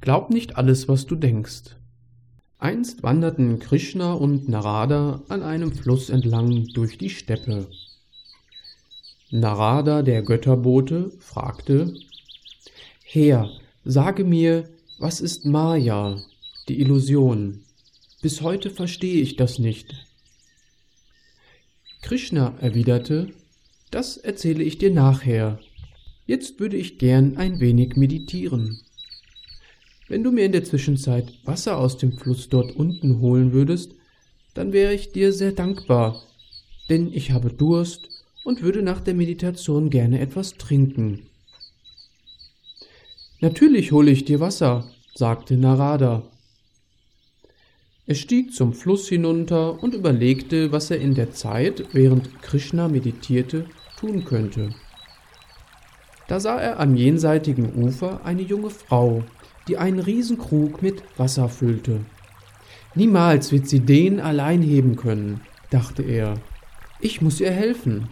Glaub nicht alles, was du denkst. Einst wanderten Krishna und Narada an einem Fluss entlang durch die Steppe. Narada, der Götterbote, fragte Herr, sage mir, was ist Maya, die Illusion? Bis heute verstehe ich das nicht. Krishna erwiderte Das erzähle ich dir nachher. Jetzt würde ich gern ein wenig meditieren. Wenn du mir in der Zwischenzeit Wasser aus dem Fluss dort unten holen würdest, dann wäre ich dir sehr dankbar, denn ich habe Durst und würde nach der Meditation gerne etwas trinken. Natürlich hole ich dir Wasser, sagte Narada. Er stieg zum Fluss hinunter und überlegte, was er in der Zeit, während Krishna meditierte, tun könnte. Da sah er am jenseitigen Ufer eine junge Frau, die einen Riesenkrug mit Wasser füllte. Niemals wird sie den allein heben können, dachte er. Ich muss ihr helfen.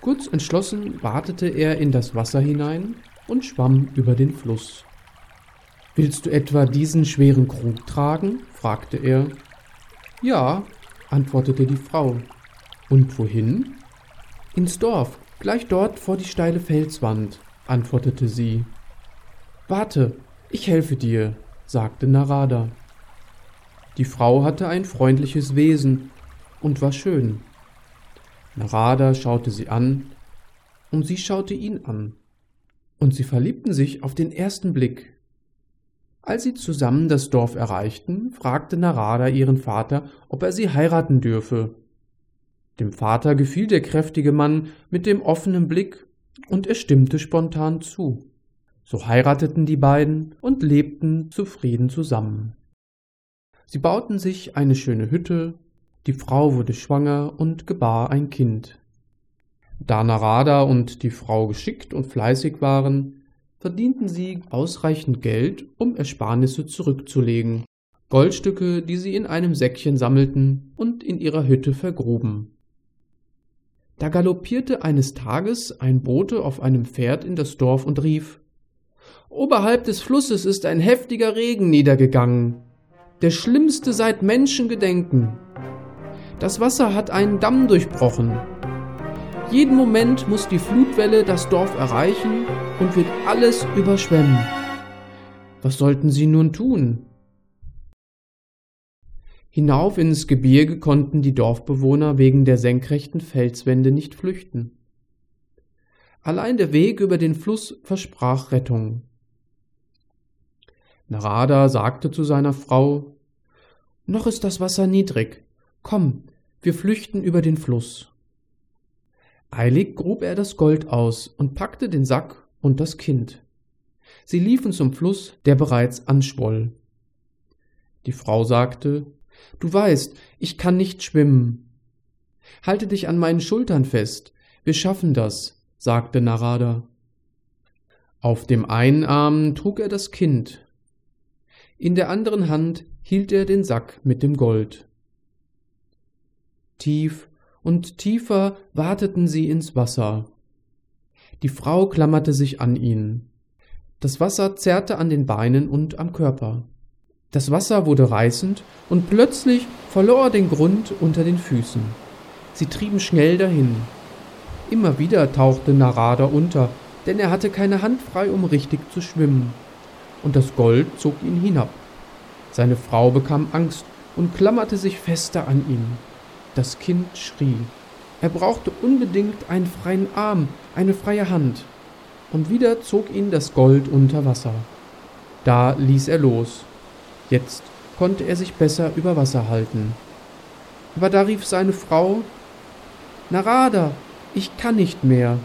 Kurz entschlossen watete er in das Wasser hinein und schwamm über den Fluss. Willst du etwa diesen schweren Krug tragen? fragte er. Ja, antwortete die Frau. Und wohin? Ins Dorf, gleich dort vor die steile Felswand, antwortete sie. Warte, ich helfe dir, sagte Narada. Die Frau hatte ein freundliches Wesen und war schön. Narada schaute sie an, und sie schaute ihn an, und sie verliebten sich auf den ersten Blick. Als sie zusammen das Dorf erreichten, fragte Narada ihren Vater, ob er sie heiraten dürfe. Dem Vater gefiel der kräftige Mann mit dem offenen Blick, und er stimmte spontan zu. So heirateten die beiden und lebten zufrieden zusammen. Sie bauten sich eine schöne Hütte, die Frau wurde schwanger und gebar ein Kind. Da Narada und die Frau geschickt und fleißig waren, verdienten sie ausreichend Geld, um Ersparnisse zurückzulegen, Goldstücke, die sie in einem Säckchen sammelten und in ihrer Hütte vergruben. Da galoppierte eines Tages ein Bote auf einem Pferd in das Dorf und rief Oberhalb des Flusses ist ein heftiger Regen niedergegangen, der schlimmste seit Menschengedenken. Das Wasser hat einen Damm durchbrochen. Jeden Moment muss die Flutwelle das Dorf erreichen und wird alles überschwemmen. Was sollten sie nun tun? Hinauf ins Gebirge konnten die Dorfbewohner wegen der senkrechten Felswände nicht flüchten. Allein der Weg über den Fluss versprach Rettung. Narada sagte zu seiner Frau Noch ist das Wasser niedrig. Komm, wir flüchten über den Fluss. Eilig grub er das Gold aus und packte den Sack und das Kind. Sie liefen zum Fluss, der bereits anschwoll. Die Frau sagte Du weißt, ich kann nicht schwimmen. Halte dich an meinen Schultern fest, wir schaffen das, sagte Narada. Auf dem einen Arm trug er das Kind, in der anderen Hand hielt er den Sack mit dem Gold. Tief und tiefer wateten sie ins Wasser. Die Frau klammerte sich an ihn. Das Wasser zerrte an den Beinen und am Körper. Das Wasser wurde reißend und plötzlich verlor er den Grund unter den Füßen. Sie trieben schnell dahin. Immer wieder tauchte Narada unter, denn er hatte keine Hand frei, um richtig zu schwimmen und das Gold zog ihn hinab. Seine Frau bekam Angst und klammerte sich fester an ihn. Das Kind schrie. Er brauchte unbedingt einen freien Arm, eine freie Hand. Und wieder zog ihn das Gold unter Wasser. Da ließ er los. Jetzt konnte er sich besser über Wasser halten. Aber da rief seine Frau Narada, ich kann nicht mehr.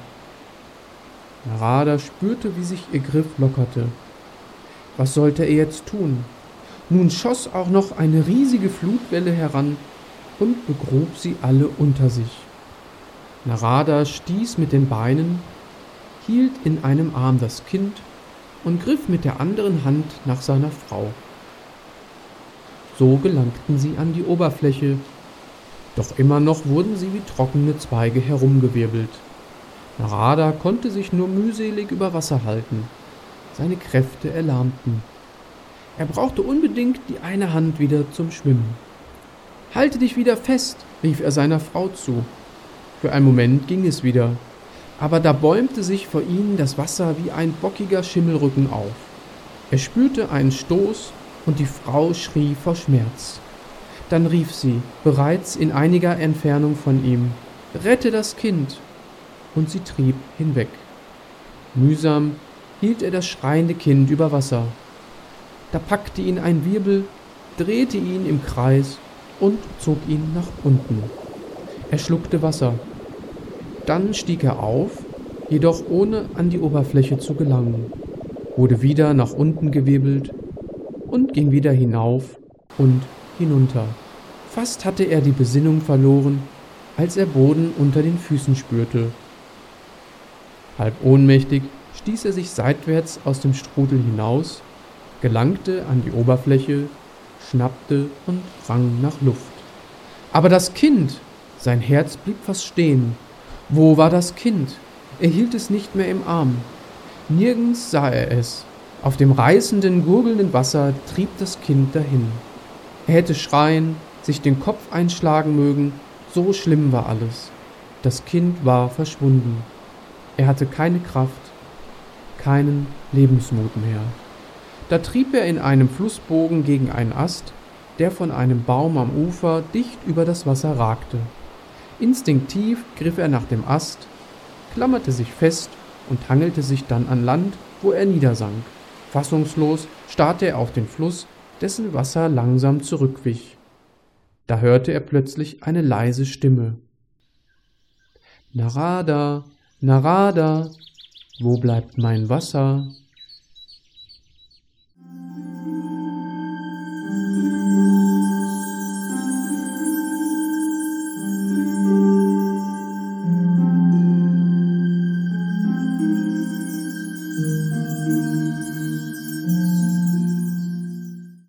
Narada spürte, wie sich ihr Griff lockerte. Was sollte er jetzt tun? Nun schoss auch noch eine riesige Flutwelle heran und begrub sie alle unter sich. Narada stieß mit den Beinen, hielt in einem Arm das Kind und griff mit der anderen Hand nach seiner Frau. So gelangten sie an die Oberfläche, doch immer noch wurden sie wie trockene Zweige herumgewirbelt. Narada konnte sich nur mühselig über Wasser halten. Seine Kräfte erlahmten. Er brauchte unbedingt die eine Hand wieder zum Schwimmen. Halte dich wieder fest, rief er seiner Frau zu. Für einen Moment ging es wieder, aber da bäumte sich vor ihnen das Wasser wie ein bockiger Schimmelrücken auf. Er spürte einen Stoß und die Frau schrie vor Schmerz. Dann rief sie, bereits in einiger Entfernung von ihm, Rette das Kind! Und sie trieb hinweg. Mühsam hielt er das schreiende Kind über Wasser. Da packte ihn ein Wirbel, drehte ihn im Kreis und zog ihn nach unten. Er schluckte Wasser. Dann stieg er auf, jedoch ohne an die Oberfläche zu gelangen, wurde wieder nach unten gewirbelt und ging wieder hinauf und hinunter. Fast hatte er die Besinnung verloren, als er Boden unter den Füßen spürte. Halb ohnmächtig stieß er sich seitwärts aus dem Strudel hinaus, gelangte an die Oberfläche, schnappte und rang nach Luft. Aber das Kind! Sein Herz blieb fast stehen. Wo war das Kind? Er hielt es nicht mehr im Arm. Nirgends sah er es. Auf dem reißenden, gurgelnden Wasser trieb das Kind dahin. Er hätte schreien, sich den Kopf einschlagen mögen, so schlimm war alles. Das Kind war verschwunden. Er hatte keine Kraft, keinen Lebensmut mehr. Da trieb er in einem Flussbogen gegen einen Ast, der von einem Baum am Ufer dicht über das Wasser ragte. Instinktiv griff er nach dem Ast, klammerte sich fest und hangelte sich dann an Land, wo er niedersank. Fassungslos starrte er auf den Fluss, dessen Wasser langsam zurückwich. Da hörte er plötzlich eine leise Stimme. Narada, Narada, wo bleibt mein Wasser?